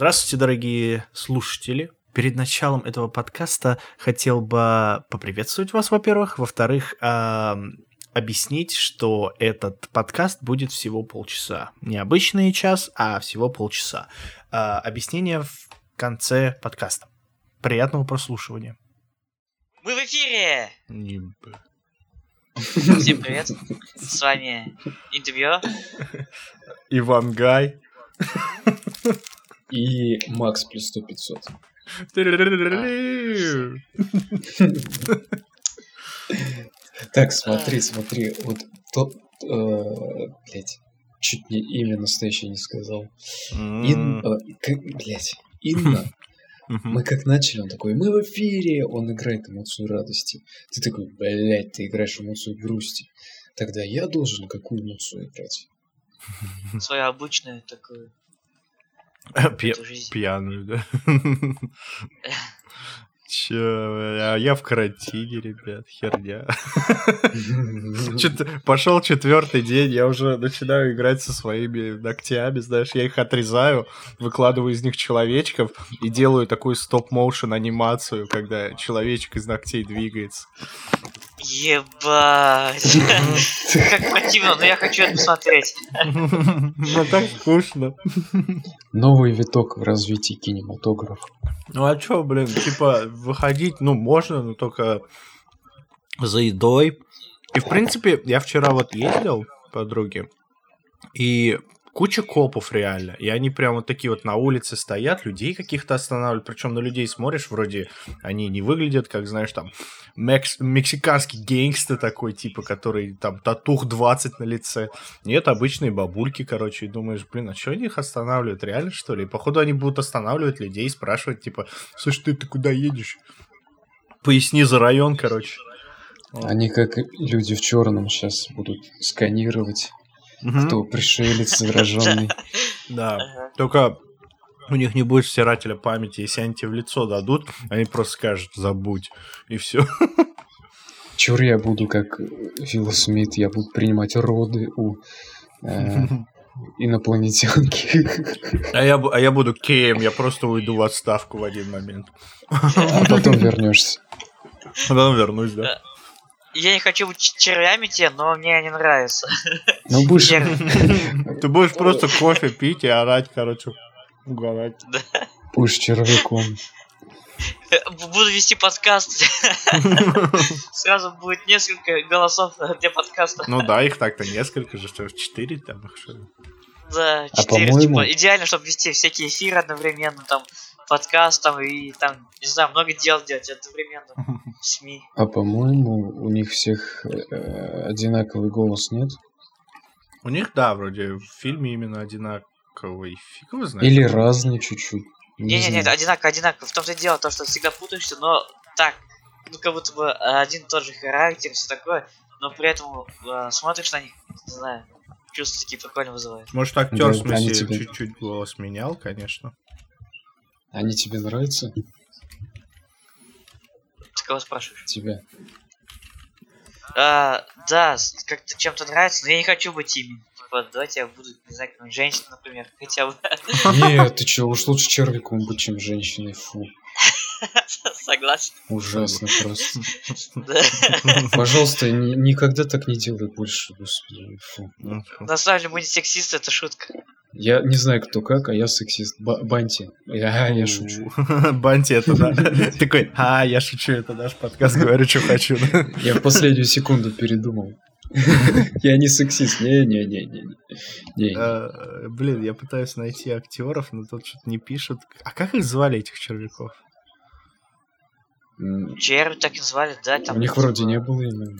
Здравствуйте, дорогие слушатели. Перед началом этого подкаста хотел бы поприветствовать вас, во-первых. Во-вторых, объяснить, что этот подкаст будет всего полчаса. Не обычный час, а всего полчаса. А, объяснение в конце подкаста. Приятного прослушивания. Мы в эфире! Всем привет! С вами интервью. Иван Гай. И Макс плюс 100 500. Так, смотри, смотри, вот тот, э, блядь, чуть не имя настоящее не сказал. Ин, э, блядь, Инна. Мы как начали, он такой, мы в эфире, он играет эмоцию радости. Ты такой, блядь, ты играешь эмоцию грусти. Тогда я должен какую эмоцию играть? Свою обычную такую. Пьяную, да? Че, а я в карантине, ребят, херня. Пошел четвертый день, я уже начинаю играть со своими ногтями, знаешь, я их отрезаю, выкладываю из них человечков и делаю такую стоп-моушен анимацию, когда человечек из ногтей двигается. Ебать. Как противно, но я хочу это посмотреть. Ну так скучно. Новый виток в развитии кинематографа. Ну а чё, блин, типа, выходить, ну, можно, но только за едой. И, в принципе, я вчера вот ездил подруге, и куча копов реально. И они прям вот такие вот на улице стоят, людей каких-то останавливают. Причем на людей смотришь, вроде они не выглядят, как, знаешь, там, мекс- мексиканский гейнгстер такой, типа, который там татух 20 на лице. Нет, обычные бабульки, короче, и думаешь, блин, а что они их останавливают, реально, что ли? И, походу, они будут останавливать людей, спрашивать, типа, слушай, ты, ты куда едешь? Поясни за район, короче. Они как люди в черном сейчас будут сканировать Угу. Кто пришелец зараженный. Да. Только у них не будет стирателя памяти. Если они тебе в лицо дадут, они просто скажут забудь. И все. Чур я буду как Фил Смит, я буду принимать роды у э, инопланетянки. А я, а я буду кем, я просто уйду в отставку в один момент. А потом вернешься. Потом вернусь, да. Я не хочу быть червями те, но мне они нравятся. Ну будешь... Ты будешь просто кофе пить и орать, короче, угорать. Будешь червяком. Буду вести подкаст. Сразу будет несколько голосов для подкаста. Ну да, их так-то несколько же, что четыре там их что Да, а четыре, типа, идеально, чтобы вести всякие эфиры одновременно, там, подкаст там и там, не знаю, много дел делать одновременно в СМИ. А по-моему, у них всех э, одинаковый голос, нет? У них, да, вроде в фильме именно одинаковый. Фиг его знает. Или разный чуть-чуть. Не, не, нет, одинаково, одинаково. В том-то и дело, то, что всегда путаешься, но так, ну как будто бы один и тот же характер, все такое, но при этом э, смотришь на них, не знаю, чувства такие прикольно вызывают. Может, актер, да, в смысле, чуть-чуть голос менял, конечно. Они тебе нравятся? Ты кого спрашиваешь? Тебя. А, да, как-то чем-то нравится, но я не хочу быть ими. Типа, давайте я буду, не знаю, как женщина, например, хотя бы. Нет, ты чё, уж лучше червяком быть, чем женщиной, фу. Согласен. Ужасно просто. Пожалуйста, никогда так не делай больше, господи. Фу. На самом деле, мы не сексисты, это шутка. Я не знаю, кто как, а я сексист. Банти. Я, я шучу. Банти это, да. Такой, а, я шучу, это наш подкаст, говорю, что хочу. Я в последнюю секунду передумал. Я не сексист. Не-не-не-не. А, блин, я пытаюсь найти актеров, но тут что-то не пишут. А как их звали, этих червяков? Черви так и звали, да? Там, У них вроде не было имени.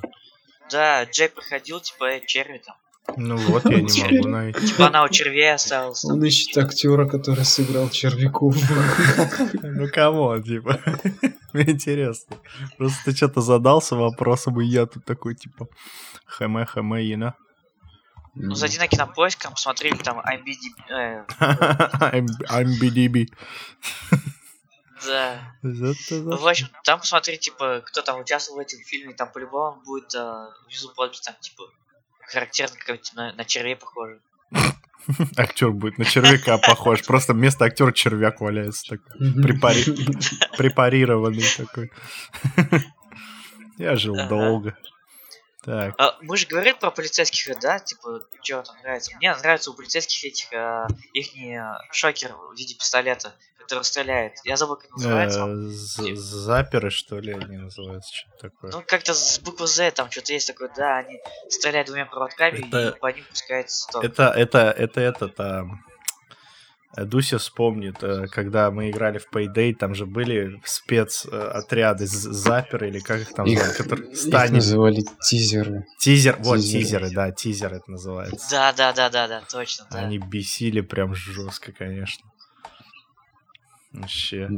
Да, Джей проходил, типа, черви там. Ну вот, я не могу найти. Типа она у червей осталась. Он ищет актера, который сыграл червяков. Ну кому, типа. Мне интересно. Просто ты что-то задался вопросом, и я тут такой, типа, хэме, хэме, ина. Ну, зайди на кинопоиск, там посмотри, там IMDb. IMDb. Да. В общем, там посмотри, типа, кто там участвовал в этом фильме, там по-любому будет внизу подпись, там, типа, характерно, как на, на червей похоже. Актер будет на червяка похож. Просто вместо актера червяк валяется такой. Препари... Препарированный такой. Я жил долго. Так. А, мы же говорили про полицейских, да? Типа, что там нравится? Мне нравится у полицейских этих их шокер в виде пистолета, который стреляет. Я забыл, как называется. Э, Заперы, что ли, они называются? Что такое? Ну, как-то с буквы Z там что-то есть такое, да, они стреляют двумя проводками Это- и по ним пускается ток. Это, это, это этот, а, э, Дуся вспомнит, э, когда мы играли в Payday, там же были спецотряды, з- заперы, или как их там Их, называют, которые их станет. называли тизеры. Тизер, вот, тизеры. тизеры, да, тизер это называется. Да, да, да, да, да, точно, да. Они бесили прям жестко, конечно. Вообще.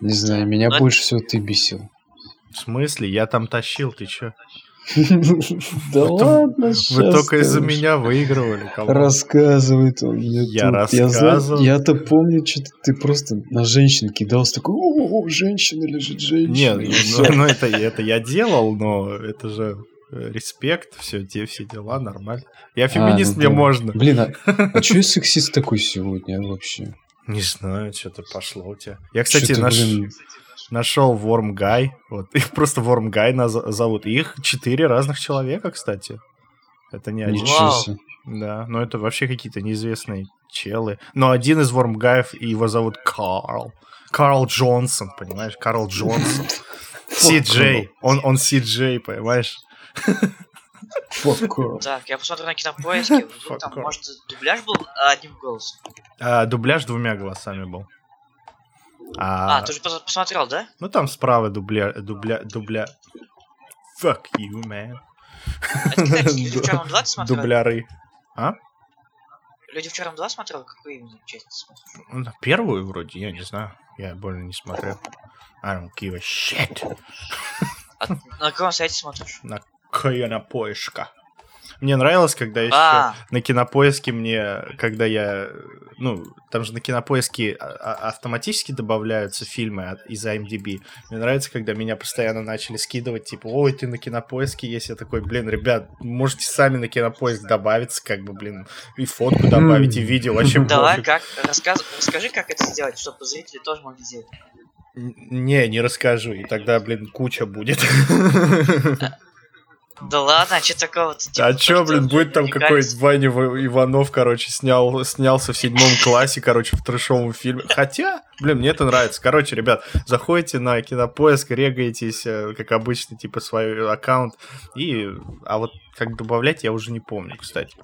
Не знаю, меня Ну, это- больше всего ты бесил. В смысле? Я там тащил, ты чё? Да ладно, Вы только из-за меня выигрывали. Рассказывает он мне Я рассказывал. Я-то помню, что ты просто на женщин кидался, такой, о, женщина лежит, женщина. Нет, ну, всё. ну, это, я делал, но это же э, респект, все, те все дела, нормально. Я феминист, ну мне да. можно. Блин, а, а я сексист такой сегодня вообще? Не знаю, что-то пошло у тебя. Я, кстати, наш, блин, нашел Worm Guy. Вот, их просто Worm Guy наз- зовут. Их четыре разных человека, кстати. Это не один. ничего себе. Да, но это вообще какие-то неизвестные челы. Но один из Вормгаев, и его зовут Карл. Карл Джонсон, понимаешь? Карл Джонсон. Си-Джей. Он, он Си-Джей, понимаешь? Fuck off. Так, я посмотрю на кинопоиске, там, может, дубляж был одним голосом. А, дубляж двумя голосами был. А, А, ты уже пос- посмотрел, да? ну там справа дубля... дубля... дубля... Fuck you, man. Это, кстати, Люди в черном 2 ты смотрел? Дубляры. Люди в черном 2 смотрел? Какую именно часть смотрел? Ну, Первую вроде, я не знаю. Я больно не смотрел. I don't give a shit. А на каком сайте смотришь? На кинопоиска. Мне нравилось, когда еще А, на кинопоиске мне, когда я, ну, там же на кинопоиске а- а- автоматически добавляются фильмы из IMDb. Мне нравится, когда меня постоянно начали скидывать, типа, ой, ты на кинопоиске есть. Я такой, блин, ребят, можете сами на кинопоиск добавиться, как бы, блин, и фотку добавить, и видео, вообще давай, как? Расскажи, как это сделать, чтобы зрители тоже могли сделать. Не, не расскажу, и тогда, блин, куча будет. Да ладно, а что такого-то? Типа, А чё, блин, будет там какой-нибудь Ваня Иванов, короче, снял, снялся в седьмом классе, короче, в трешовом фильме. Хотя, блин, мне это нравится. Короче, ребят, заходите на кинопоиск, регаетесь, э, как обычно, типа, свой аккаунт. И, а вот как добавлять, я уже не помню, кстати.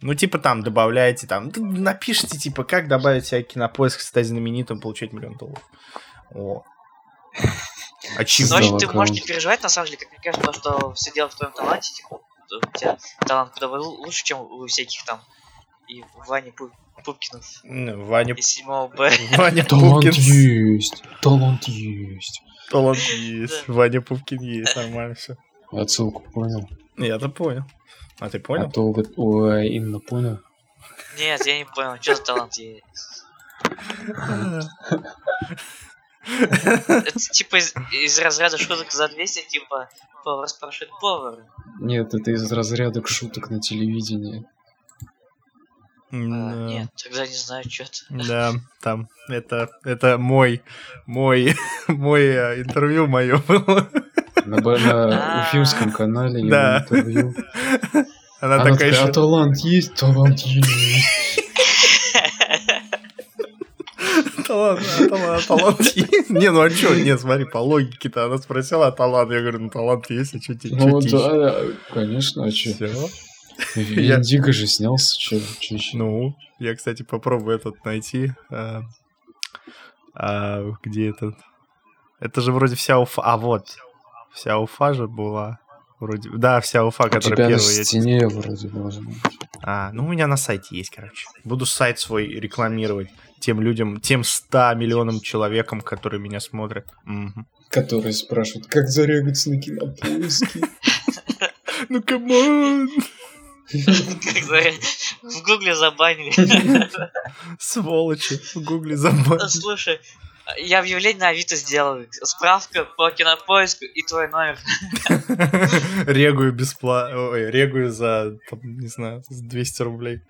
Ну, типа, там, добавляете, там, напишите, типа, как добавить себя кинопоиск, стать знаменитым, получать миллион долларов. О. Очевидно. вообще, Создал ты можешь не переживать, на самом деле, как мне кажется, то, что все дело в твоем таланте, типа, у тебя талант куда лу- лучше, чем у всяких там и Вани Пу- Пупкинов Ну, Ваня, из 7 Б. Ваня Талант Пупкин. есть, талант есть. Талант есть. Ваня Пупкин есть, нормально все. Отсылку понял? Я-то понял. А ты А понял? то вот, ой, Инна понял. Нет, я не понял, что за талант есть. Это типа из, из разряда шуток за 200, типа, повар спрашивает повара. Нет, это из разряда шуток на телевидении. А, нет, тогда не знаю, что это. Да, там, это, это мой, мой, мой э, интервью мое было. На, на А. уфимском канале Да. интервью. Она Она такая такая, а еще... талант есть? Талант есть. Талант, а талант, а есть? Не, ну а что? Не, смотри, по логике-то она спросила, а талант? Я говорю, ну талант есть, а что тебе? Ну да, да, конечно, а че? Все. Вин Диго же снялся, еще? Ну, я, кстати, попробую этот найти. А, где этот? Это же вроде вся Уфа. А вот. Вся Уфа же была. Вроде. Да, вся Уфа, У которая тебя на первая. я- стене вроде должен быть. А, ну у меня на сайте есть, короче. Буду сайт свой рекламировать тем людям, тем 100 миллионам человекам, которые меня смотрят. Мгм. Которые спрашивают, как зарегаться на кинопоиске? Ну come on! В гугле забанили. Сволочи, в гугле забанили. Слушай, я объявление на Авито сделал. Справка по кинопоиску и твой номер. Регую бесплатно. Ой, регую за, не знаю, за 200 рублей.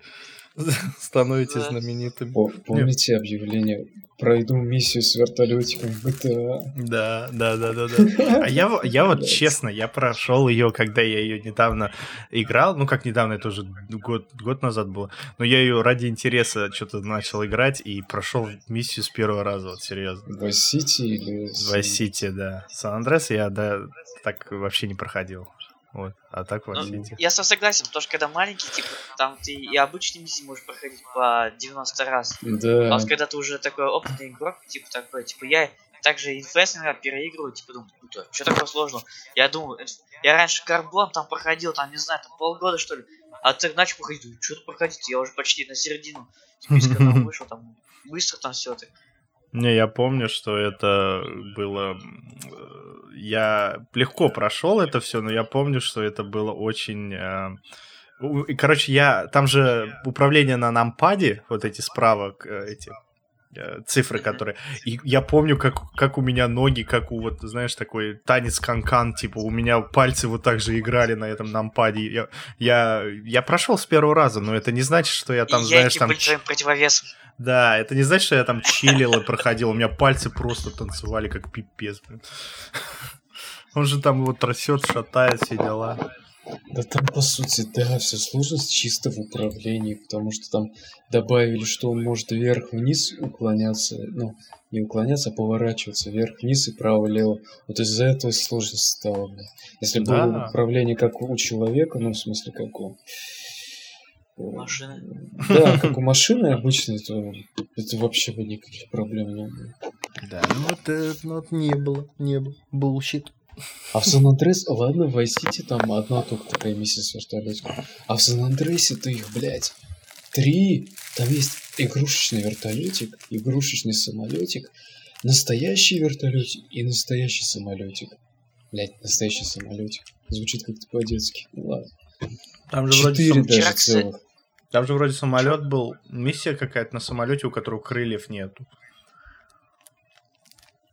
становитесь знаменитым. Помните объявление пройду миссию с вертолетиком в GTA. Да, да, да, да, да. А я, я вот честно, я прошел ее, когда я ее недавно играл. Ну, как недавно, это уже год, год назад было. Но я ее ради интереса что-то начал играть и прошел миссию с первого раза, вот серьезно. В Сити или... В Сити, да. Сан-Андрес я да, так вообще не проходил. Вот. А так вот ну, Я сам согласен, потому что когда маленький, типа, там ты и обычный миссии можешь проходить по 90 раз. Да. А вот когда ты уже такой опытный игрок, типа такой, типа я также инфес иногда переигрываю, типа думаю, круто, что такое сложно? Я думаю, я раньше карбон там проходил, там, не знаю, там полгода что ли, а ты начал проходить, что-то проходить, я уже почти на середину списка там вышел, там, быстро там все это. Не, я помню, что это было... Я легко прошел это все, но я помню, что это было очень... Э, короче, я... Там же управление на нампаде, вот эти справа, э, эти э, цифры, которые... И я помню, как, как у меня ноги, как у, вот, знаешь, такой танец канкан, типа, у меня пальцы вот так же играли на этом нампаде. Я, я, я прошел с первого раза, но это не значит, что я там, и знаешь, там... противовесом. Да, это не значит, что я там чилил и проходил. У меня пальцы просто танцевали как пипец. Блин. Он же там его трясет, шатает, все дела. Да там, по сути, да, все сложность чисто в управлении, потому что там добавили, что он может вверх-вниз уклоняться, ну, не уклоняться, а поворачиваться вверх-вниз и право-лево. Вот из-за этого сложность стала. Если да. было управление как у человека, ну, в смысле, как у Машины. Да, как у машины обычно, то это вообще бы никаких проблем не было. Да, ну вот, э, ну вот не было, не было. Bullshit. А в Сан-Андрес, ладно, в Vice там одна только такая миссия с вертолетиком. А в Сан-Андресе-то их, блядь, три. Там есть игрушечный вертолетик, игрушечный самолетик, настоящий вертолетик и настоящий самолетик. Блять, настоящий самолетик. Звучит как-то по-детски. Ну ладно. Там же Четыре вроде даже целых. Там же вроде самолет был, миссия какая-то на самолете, у которого крыльев нету.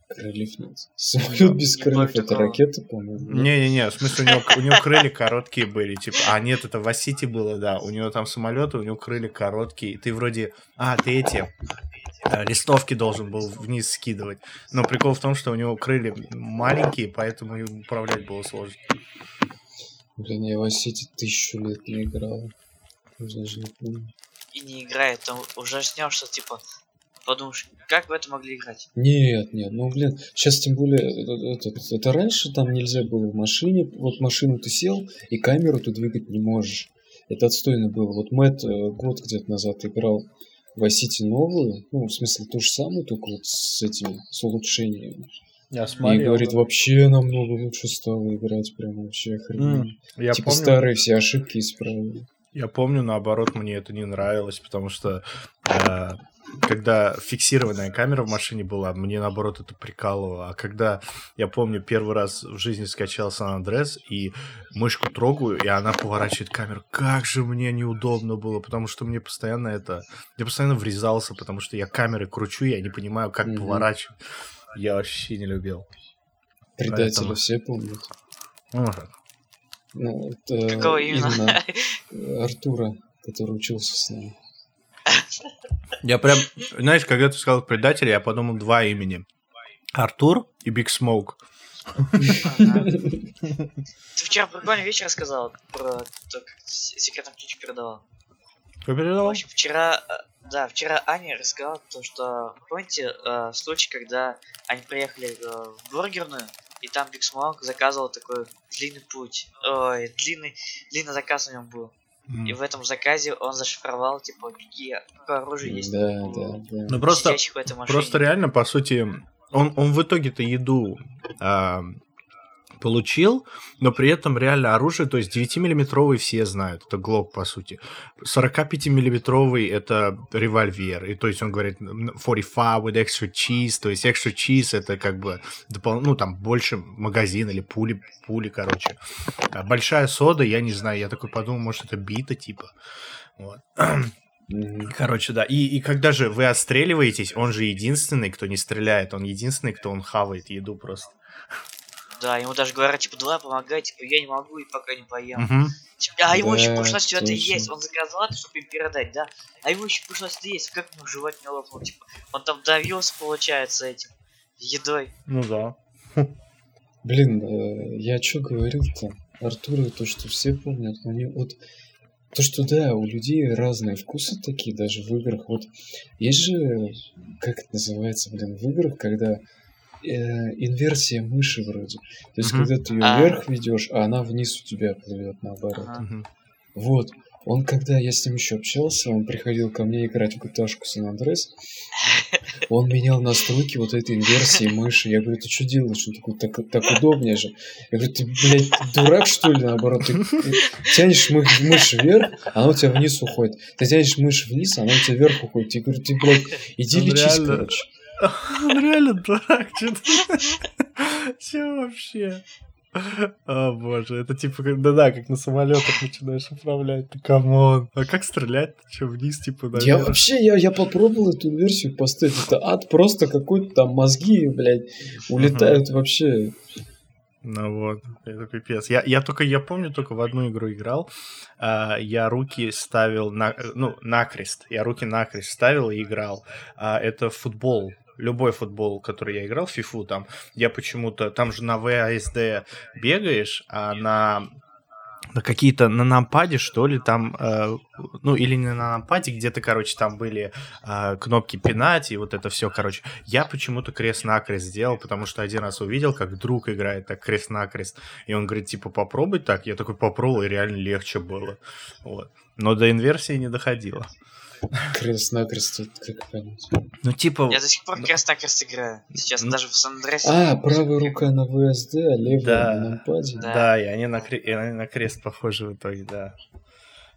Крыльев нет. Самолет без крыльев это ракета, по-моему. Не-не-не, в смысле, у него, у него крылья короткие были, типа. А нет, это в Асити было, да. У него там самолеты, у него крылья короткие. Ты вроде. А, ты эти э, листовки должен был вниз скидывать. Но прикол в том, что у него крылья маленькие, поэтому управлять было сложно. Блин, я в Асити тысячу лет не играл. Даже не помню. И не играет, там ужаснешься, типа, подумаешь, как в это могли играть? Нет, нет, ну блин, сейчас тем более, это, это, это раньше там нельзя было в машине, вот машину ты сел, и камеру ты двигать не можешь. Это отстойно было. Вот Мэтт э, год где-то назад играл в City новую, ну, в смысле, ту же самую, только вот с этими, с улучшениями. Я смотрел, и говорит, да. вообще намного лучше стало играть, прям вообще охрененно. Mm, типа помню... старые все ошибки исправили. Я помню, наоборот, мне это не нравилось, потому что э, когда фиксированная камера в машине была, мне наоборот это прикалывало. А когда, я помню, первый раз в жизни скачал Сан Андрес и мышку трогаю, и она поворачивает камеру, как же мне неудобно было, потому что мне постоянно это... Я постоянно врезался, потому что я камеры кручу, я не понимаю, как mm-hmm. поворачивать. Я вообще не любил. Предатели Поэтому... все помнят. Ага. Ну, это Какого именно? именно Артура, который учился с нами. Я прям, знаешь, когда ты сказал предатель, я подумал два имени. Артур и Big Smoke. Ты вчера прикольный вечер рассказал про то, как секретный ключ передавал. Кто передавал? В общем, вчера, э, да, вчера Аня рассказала то, что, помните, э, случай, когда они приехали э, в бургерную, и там Big Smoke заказывал такой длинный путь. Ой, длинный, длинный заказ у него был. Mm. И в этом заказе он зашифровал, типа, какие, какое оружие есть. Да, да, да. Ну просто, просто реально, по сути, он, он в итоге-то еду а, получил, но при этом реально оружие, то есть 9-миллиметровый все знают, это Глок, по сути. 45-миллиметровый это револьвер, и то есть он говорит 45 with extra cheese, то есть extra cheese это как бы, допол... ну там больше магазин или пули, пули, короче. А большая сода, я не знаю, я такой подумал, может это бита типа. Вот. Короче, да. И, и когда же вы отстреливаетесь, он же единственный, кто не стреляет, он единственный, кто он хавает еду просто. Да, ему даже говорят, типа, давай помогай, типа, я не могу и пока не поем. Мгм. Типа, а ему еще Да, пришлось все это есть. Он заказал это, чтобы им передать, да? А ему еще пришлось это есть. Как ему жевать не лопнул? Типа, он там давился, получается, этим едой. Ну да. Блин, э, я что говорил-то? Артура, то, что все помнят, но не вот... То, что да, у людей разные вкусы такие, даже в играх. Вот есть же, как это называется, блин, в играх, когда инверсия мыши вроде. То есть, когда ты ее А. вверх ведешь, а она вниз у тебя плывет наоборот. Вот. Он, когда я с ним еще общался, он приходил ко мне играть в GTA-шку Сан Андрес. Он менял настройки вот этой инверсии мыши. Я говорю, ты что делаешь? Он такой, так, так удобнее же. Я говорю, ты, блядь, дурак, что ли, наоборот? Ты тянешь мы- мышь вверх, она у тебя вниз уходит. Ты тянешь мышь вниз, а она у тебя вверх уходит. Я говорю, ты, блядь, иди Он лечись, реально- короче. Он реально дурак, что-то. Че вообще? О боже, это типа, как- да-да, как на самолетах начинаешь управлять. Ты come on. А как стрелять? Че, вниз, типа, Я наверх? вообще, я, я попробовал эту инверсию поставить. Это ад, просто какой-то там мозги, блядь, улетают вообще. Ну вот, это пипец. Я, я только, я помню, только в одну игру играл. А, я руки ставил на, ну, накрест. Я руки накрест ставил и играл. А, это футбол. Любой футбол, который я играл, фифу, там, я почему-то, там же на ВАСД бегаешь, а на, на какие-то, на нампаде, что ли, там, э, ну, или не на нампаде, где-то, короче, там были э, кнопки пинать, и вот это все, короче. Я почему-то крест-накрест сделал, потому что один раз увидел, как друг играет так крест-накрест, и он говорит, типа, попробуй так. Я такой попробовал, и реально легче было. Вот. Но до инверсии не доходило. Крест-накрест, это как понять. Ну, типа... Я до сих пор Ну. крест-накрест играю. Сейчас Ну. даже в Сан-Андреасе. А, правая рука на ВСД, а левая Да. на нампаде. Да. Да, и они на, кре- и они на крест похожи в итоге, да.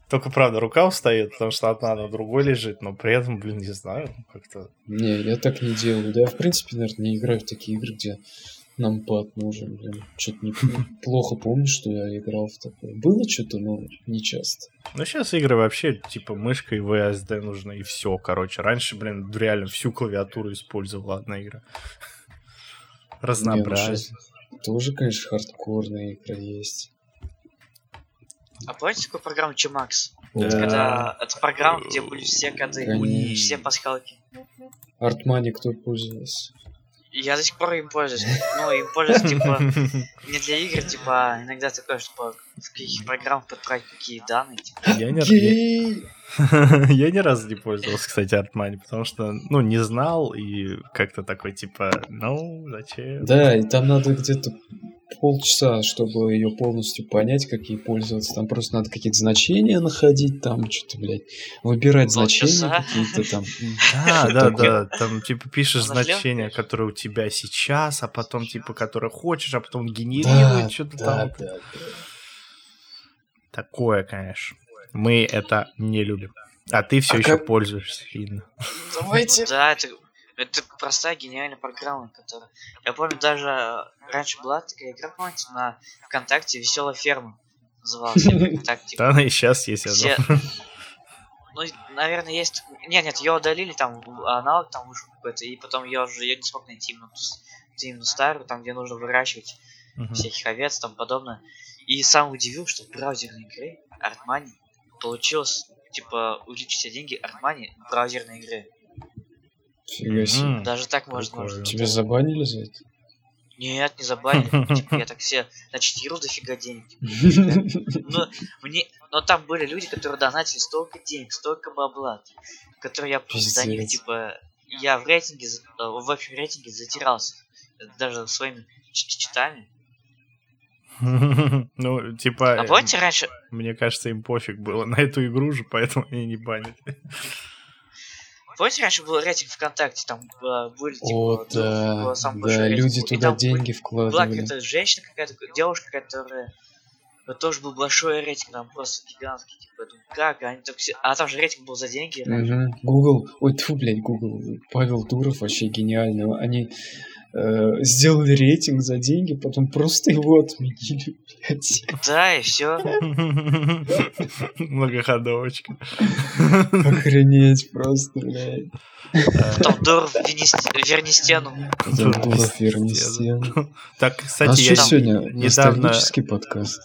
Только, правда, рука устает, потому что одна на другой лежит, но при этом, блин, не знаю, как-то... Не, я так не делаю. Да, я, в принципе, наверное, не играю в такие игры, где нампад нужен, блин. Что-то не... плохо помню, что я играл в такое. Было что-то, но не часто. Ну, сейчас игры вообще, типа, мышкой VSD нужно, и все, короче. Раньше, блин, реально всю клавиатуру использовала одна игра. Ну, Разнообразие. щас Тоже, конечно, хардкорная игра есть. А помните такую программу Чимакс? Да. Когда это программа, где были все коды, Конечно. все пасхалки. Артмани кто пользовался? Я до сих пор им пользуюсь. Ну, им пользуюсь, типа, не для игр, типа, а иногда такое, чтобы в каких программах подправить какие данные, типа. Я не, я, я ни разу не пользовался, кстати, Артмани, потому что, ну, не знал, и как-то такой, типа, ну, зачем? Да, и там надо где-то полчаса, чтобы ее полностью понять, как ей пользоваться. Там просто надо какие-то значения находить, там что-то, блядь, выбирать значения Полчаса? какие-то там. Да, да, да, там, типа, пишешь значения, которые у тебя сейчас, а потом, типа, которые хочешь, а потом генерирует что-то там. Такое, конечно. Мы это не любим. А ты все А еще как- пользуешься, видно. Давайте. Ну да, это, это простая гениальная программа, которая... Я помню, даже э, раньше была такая игра, помните, на ВКонтакте «Веселая ферма» называлась. Да, она и сейчас есть одно. Ну, наверное, есть... Нет, нет, ее удалили, там аналог там вышел какой-то, и потом я уже я не смог найти именно, старую, там, где нужно выращивать всяких овец, там подобное. И сам удивил, что в браузерной игре Артмани получилось, типа, увеличить все деньги Артмани в браузерной игре. Фига себе. Даже так можно. Можно Тебя забанили за это? Нет, не забанили. Типа, я так все начитирую дофига денег. типа. Ну, мне... Но там были люди, которые донатили столько денег, столько бабла, которые я просто за них, типа, я в рейтинге, э, в общем рейтинге затирался. Даже своими читами. Ну, типа, А э, помните раньше, мне кажется, им пофиг было на эту игру же, поэтому они не банят. помните раньше был рейтинг ВКонтакте, там э, были, типа, О, ну, да, большой да, рейтинг люди туда деньги Была вкладывали. какая-то женщина, какая-то девушка, которая тоже был большой рейтинг, там просто гигантский, типа, я думаю, как они так все... А там же рейтинг был за деньги. Угу. Google, ой, тьфу, блядь, Google, Павел Дуров вообще гениальный. Они э, сделали рейтинг за деньги, потом просто его отменили, блядь. Да, и все. Многоходовочка. Охренеть просто, блядь. Потом Дуров верни стену. Дуров верни стену. Так, кстати, я сегодня? недавно- подкаст.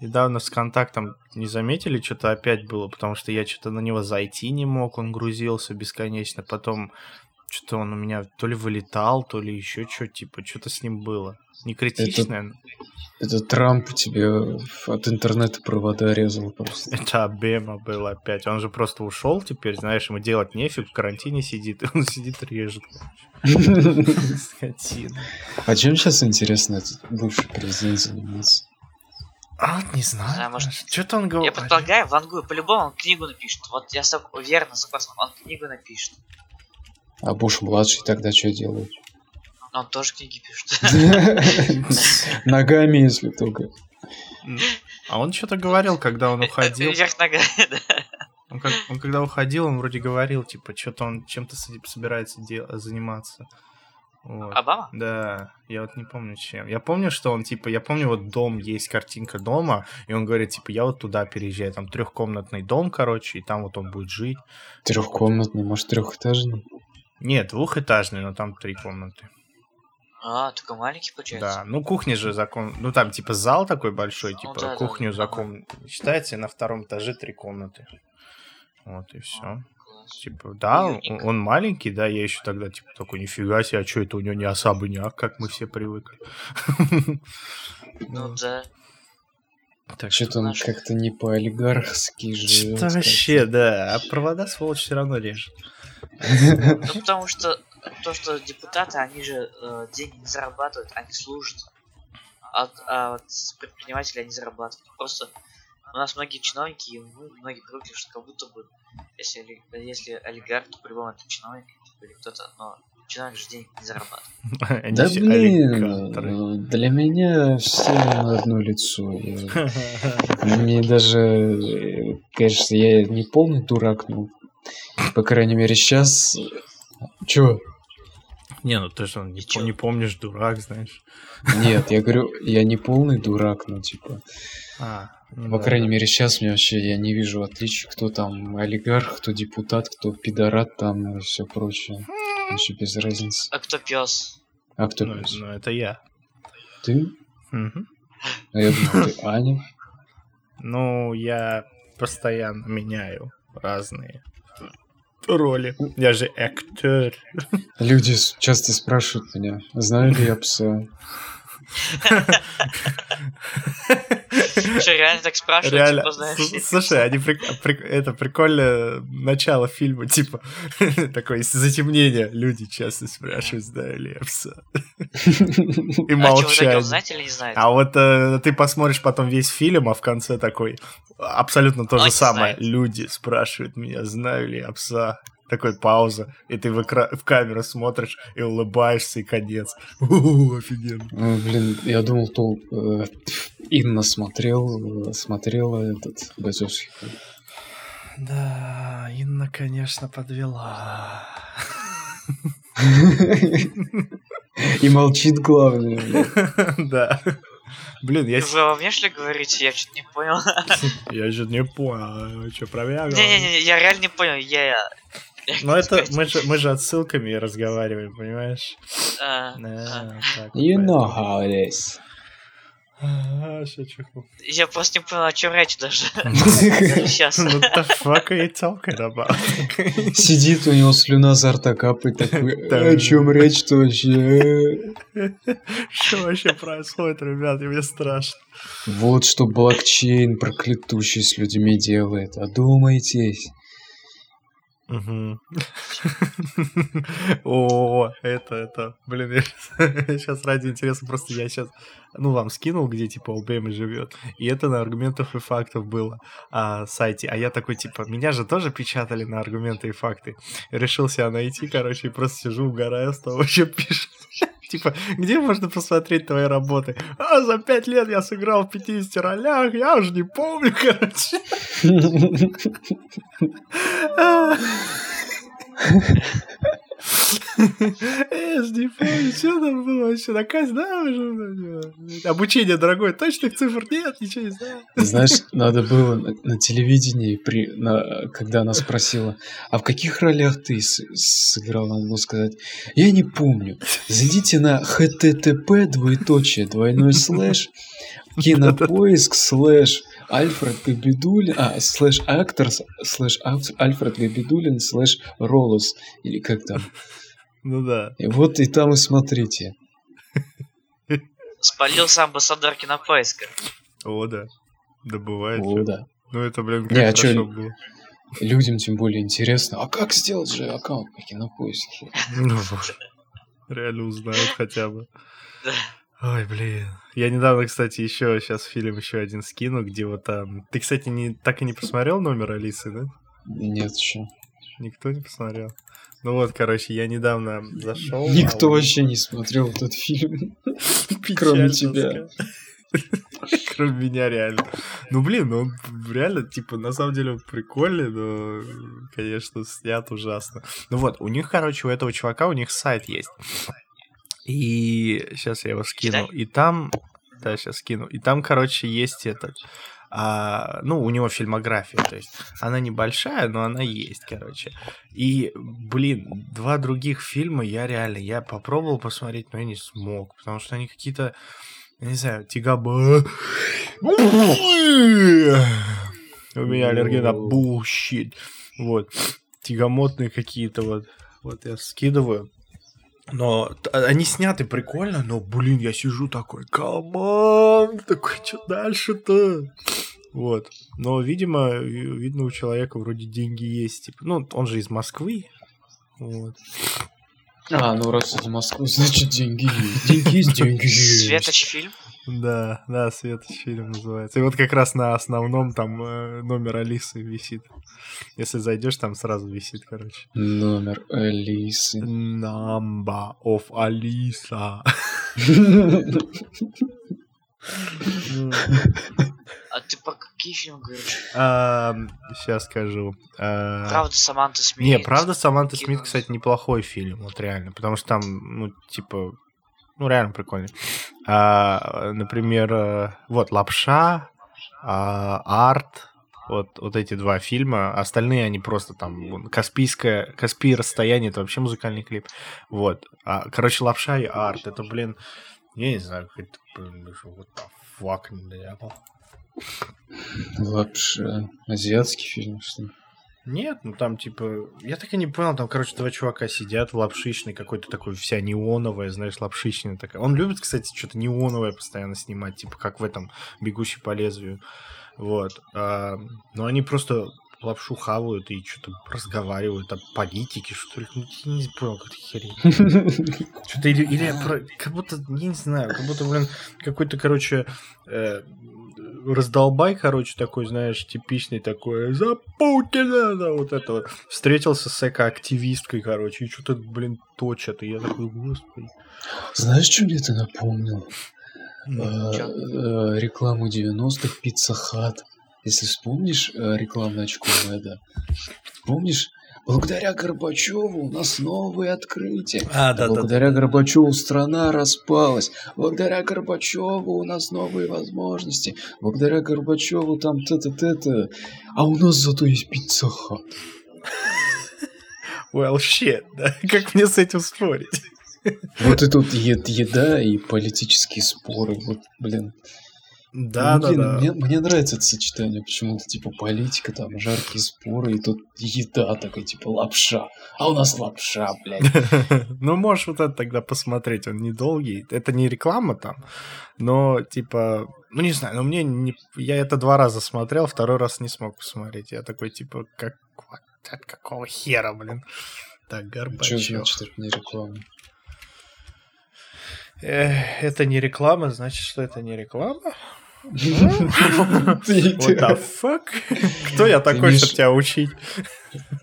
недавно с контактом не заметили, что-то опять было, потому что я что-то на него зайти не мог, он грузился бесконечно, потом что-то он у меня то ли вылетал, то ли еще что, типа, что-то с ним было. Не критичное, Это Трамп тебе от интернета провода резал просто. это Обема был опять. Он же просто ушел теперь, знаешь, ему делать нефиг, в карантине сидит, и он сидит режет. Скотина. А чем сейчас, интересно, этот бывший президент занимается? А, не знаю. знаю, может, Что-то он Я говорит. предполагаю, Ван Гог по-любому он книгу напишет. Вот я уверен, согласен, он книгу напишет. А Буш-младший тогда что делает? Но он тоже книги пишет. Ногами, если только. А он что-то говорил, когда он уходил. Вверх ногами, да. Он, как, он когда уходил, он вроде говорил, типа, что-то он чем-то собирается дел- заниматься. Вот. Обама? Да, я вот не помню чем. Я помню, что он, типа, я помню, вот дом, есть картинка дома, и он говорит, типа, я вот туда переезжаю, там трехкомнатный дом, короче, и там вот он будет жить. Трехкомнатный, может, трехэтажный? Нет, двухэтажный, но там три комнаты. А, только маленький получается. Да, ну кухня же закон, ну там типа зал такой большой, Ну типа да, да, кухню ага. закон считается, и на втором этаже три комнаты. Вот и все. Класс. Типа, да, он, он маленький, да, я еще тогда, типа, такой, нифига себе, а что это у него не особняк, как мы все привыкли. Ну да. Так Что-то он как-то не по-олигархски живет. Что вообще, да, а провода сволочь все равно режет. Ну потому что то, что депутаты, они же э, деньги не зарабатывают, они служат. А, а вот с- предприниматели они зарабатывают. Просто у нас многие чиновники, и мы многие привыкли, что как будто бы если, если олигарх, то по-любому это чиновник типа, или кто-то, но чиновник же денег не зарабатывает. Да блин, э, для меня все на одно лицо. Мне даже, э, конечно, я не полный дурак, но, по крайней мере, сейчас... Чё? Не, ну ты же не, чё? не помнишь, дурак, знаешь. Нет, я говорю, я не полный дурак, но, типа, А, ну по да, крайней да. мере, сейчас мне вообще, я не вижу отличий, кто там олигарх, кто депутат, кто пидорат там и все прочее. Вообще без разницы. А кто пес? А кто Ну, пес? ну, это я. Ты? Мгм. А я думал, ты Аня. Ну, я постоянно меняю разные роли. Я же актер. Люди часто спрашивают меня, знаю ли я пса. Что, реально так спрашивают, Реально. типа, знаешь? Слушай, они прик- прик- это прикольное начало фильма, типа такое затемнение. Люди часто спрашивают, знаю ли я пса. И А молчание. А вот э, ты посмотришь потом весь фильм, а в конце такой абсолютно то же Он самое. Люди спрашивают меня, знаю ли я пса. Такой пауза, и ты в, экра- в камеру смотришь и улыбаешься, и конец. У, офигенно. Ну, блин, я думал, то э, Инна смотрел, смотрела этот бойцовский клуб. Да, Инна, конечно, подвела. И молчит главное. Да. Блин, я, Вы во мне что ли говорите? Я что-то не понял. я же не понял, что про меня? Не-не-не, я реально не понял. Я... Ну хотел это мы же, мы же отсылками разговариваем, понимаешь? а, Да, так, You know how it is. А, шучу. Я просто не понял, о чем речь даже. Сейчас. Ну, the fuck are you talking about? Сидит у него слюна изо рта капает такой, Да. «Э, о чем речь-то вообще? Что вообще происходит, ребят? Мне страшно. Вот что блокчейн проклятущий с людьми делает. Одумайтесь. О, это, это, блин, сейчас ради интереса просто я сейчас, ну, вам скинул, где, типа, ОБМ живет, и это на аргументов и фактов было а, сайте, а я такой, типа, меня же тоже печатали на аргументы и факты, решил себя найти, короче, и просто сижу, угораю с того, что пишет. Типа, где можно посмотреть твои работы? А, за пять лет я сыграл в 50 ролях, я уже не помню, короче. Ж не помню, что там было вообще. Наказ, да, уже. Обучение дорогое, точных цифр нет, ничего не знаю. Знаешь, надо было на, на телевидении, при, на, когда она спросила, а в каких ролях ты с, сыграл, надо было сказать, я не помню. Зайдите на http двоеточие двойной слэш кинопоиск слэш Альфред Габидулин, а, слэш actor, слэш Альфред Габидулин, слэш roles, или как там. Ну да. И вот и там и смотрите. Спалился амбассадор кинопоиска. О, да. Добывает. О, да. Ну это, блин, как Не, а хорошо чё, было. Людям тем более интересно, а как сделать же аккаунт по кинопоиске? Ну вот. Реально узнают хотя бы. Да. Ой, блин. Я недавно, кстати, еще сейчас фильм еще один скину, где вот там... Ты, кстати, не, так и не посмотрел номер Алисы, да? Нет еще. Никто не посмотрел. Ну вот, короче, я недавно зашел. Никто а он- вообще не смотрел этот фильм. Кроме тебя. Кроме меня, реально. Ну, блин, ну он реально, типа, на самом деле он прикольный, но, конечно, снят ужасно. Ну вот, у них, короче, у этого чувака, у них сайт есть. И сейчас я его скину. И там... Да, сейчас скину. И там, короче, есть этот... а, ну, у него фильмография, то есть она небольшая, но она есть, короче. И, блин, два других фильма я реально, я попробовал посмотреть, но я не смог, потому что они какие-то, не знаю, тигаба... У меня аллергия на bullshit. Вот. Тягомотные какие-то вот. Вот я скидываю. Но т- они сняты прикольно, но, блин, я сижу такой, come on, такой, что дальше-то? Вот. Но, видимо, ви- видно, у человека вроде деньги есть. Типа, ну, он же из Москвы. Вот. А, ну раз из Москвы, значит деньги есть. Деньги есть, деньги есть. Светоч фильм? Да, да, Светоч фильм называется. И вот как раз на основном там э, номер Алисы висит. Если зайдешь, там сразу висит, короче. Номер Алисы. Number of Алиса. А ты про какие фильмы говоришь? Сейчас скажу. А, Правда, Саманта Смит. Не, правда, Саманта Смит, кстати, неплохой фильм, вот реально, потому что там, ну, типа, ну, реально прикольный. А, например, э, вот «Лапша», а, «Арт», вот, вот эти два фильма, остальные они просто там, «Каспийское», «Каспий расстояние» — это вообще музыкальный клип, вот. А, короче, «Лапша» и «Арт» — это, блин, я не знаю, какой-то, блин, what the fuck. Лапша. Азиатский фильм, что? Нет, ну там типа, я так и не понял, там, короче, два чувака сидят в какой-то такой вся неоновая, знаешь, лапшичная такая. Он любит, кстати, что-то неоновое постоянно снимать, типа как в этом «Бегущий по лезвию». Вот. А, но они просто лапшу хавают и что-то разговаривают о политике, что ли. Ну, я не понял, какая херень. Что-то или, или про- как будто, я не знаю, как будто, блин, какой-то, короче, э, раздолбай, короче, такой, знаешь, типичный такой, за Путина, да, вот это вот. Встретился с экоактивисткой, короче, и что-то, блин, точат, и я такой, господи. Знаешь, что мне это напомнил? Ну, Э, э, Рекламу 90-х Пицца Хат. Если вспомнишь э, рекламное очко Мэда, помнишь? Благодаря Горбачеву у нас новые открытия. А, да, да, Благодаря Горбачеву страна распалась. Благодаря Горбачеву у нас новые возможности. Благодаря Горбачеву там т-т-т-т. А у нас зато есть пицца хат. Well, shit, да, как мне с этим спорить? Вот и тут е- еда и политические споры. Вот, блин. Да, Ну, да, блин, да. Мне, мне нравится это сочетание. Почему-то, типа, политика, там, жаркие споры, и тут еда такая, типа, лапша. А у нас лапша, блядь. Ну, можешь вот это тогда посмотреть, он недолгий. Это не реклама там, но, типа, ну, не знаю, но мне не... Я это два раза смотрел, второй раз не смог посмотреть. Я такой, типа, как... От какого хера, блин? Так, Что Горбачев. значит это не реклама? Это не реклама, значит, что это не реклама? Ты- What the fuck? Кто я такой, чтобы тебя учить?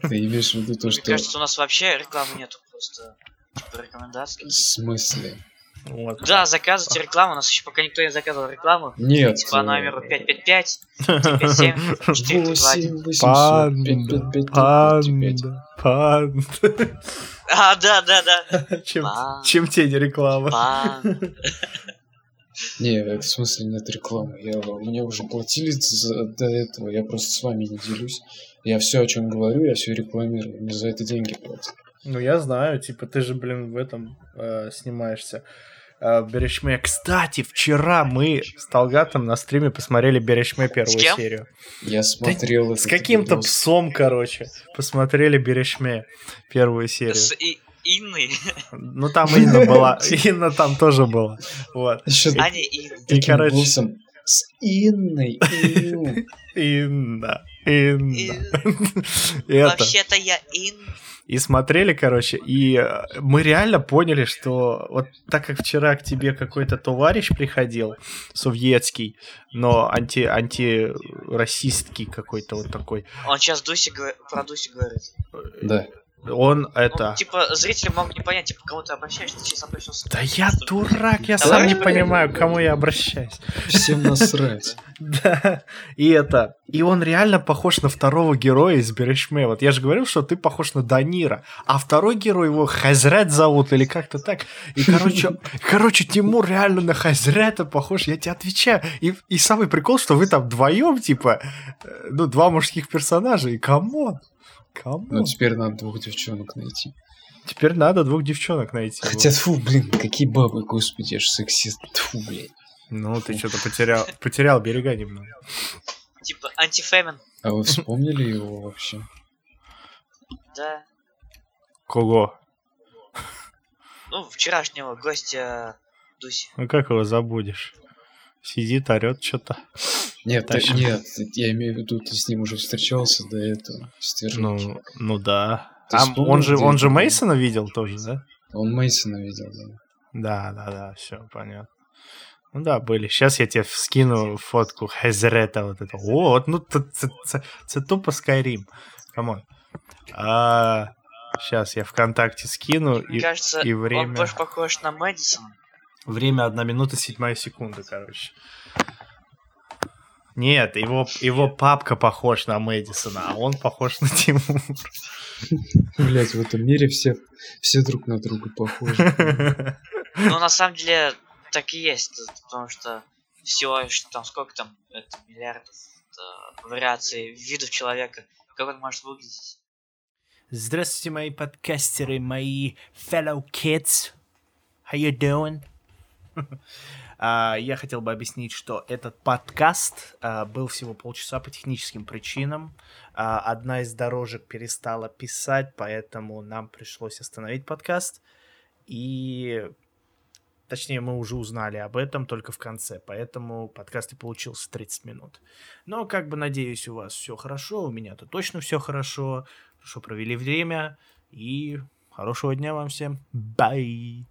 Ты имеешь в виду то, Мне что... кажется, у нас вообще рекламы нету, просто типа, рекомендации. В смысле? Вот. Да, заказывайте рекламу, у нас еще пока никто не заказывал рекламу. Нет. Типа по номеру 555 457 421. 8 800 555 Панда, панда. А, да, да, да. Чем, тебе не реклама? Пан. Не, в смысле нет рекламы. Я, мне уже платили за, до этого, я просто с вами не делюсь. Я все, о чем говорю, я все рекламирую. Мне за это деньги платят. Ну, я знаю, типа, ты же, блин, в этом э, снимаешься. Э, Берешме. Кстати, вчера мы с Талгатом на стриме посмотрели Берешме первую кем? серию. Я смотрел С этот каким-то видос. псом, короче, посмотрели Берешме первую серию. С И- Инной. Ну, там Инна была. Инна там тоже была. Вот. А Инной. И, таким короче, с Инной. Инна. Инна. И. Вообще-то я Ин. И смотрели, короче, и э, мы реально поняли, что вот так как вчера к тебе какой-то товарищ приходил, советский, но анти, антирасистский какой-то вот такой, Он сейчас Дуси про Дуси говорит. Да. Он Ну, это... типа, зрители могут не понять, типа, к кому ты обращаешься, ты сейчас обращался. Да я дурак, я сам не понимаю, к кому я обращаюсь. Всем насрать. Да, и это... И он реально похож на второго героя из Берешме. Вот я же говорил, что ты похож на Данира. А второй герой его Хазрет зовут или как-то так. И, короче, короче, Тимур реально на Хазрета похож, я тебе отвечаю. И, и самый прикол, что вы там вдвоем, типа, э, ну, два мужских персонажа. И come on, come on. Ну, теперь надо двух девчонок найти. Теперь надо двух девчонок найти. Хотя, фу, блин, какие бабы, господи, я ж сексист. Фу, блин. Ну, ты что-то потерял, потерял берега немного. Типа, антифемин. А вы вспомнили его вообще? Да. Кого? Ну, вчерашнего гостя Дуси. Ну, как его забудешь? Сидит, орет что-то. Нет, Тащим. нет, я имею в виду, ты с ним уже встречался до этого. Ну, ну да. Ты А вспомнил, он же, он же это? Мейсона видел тоже, да? Он Мейсона видел, да. Да, да, да, все понятно. Ну да, были. Сейчас я тебе скину фотку Хезрета вот это. О, вот, ну це тупо Skyrim. Камон. А, сейчас я ВКонтакте скину. Мне И кажется, и он время. больше похож на Мэдисона. время 1 минута 7 секунда, короче. Нет, его, его папка похож на Мэдисона, а он похож на Тимура. Блять, в этом мире все, все друг на друга похожи. Ну, на самом деле, так и есть, потому что всего лишь там сколько там, это миллиардов э, вариаций видов человека, как он может выглядеть. Здравствуйте, мои подкастеры, мои fellow kids. How you doing? А, Я хотел бы объяснить, что этот подкаст а, был всего полчаса по техническим причинам. А, Одна из дорожек перестала писать, поэтому нам пришлось остановить подкаст. И Точнее, мы уже узнали об этом только в конце, поэтому подкаст и получился 30 минут. Но, как бы, надеюсь, у вас все хорошо, у меня-то точно все хорошо, хорошо провели время, и хорошего дня вам всем. Бай!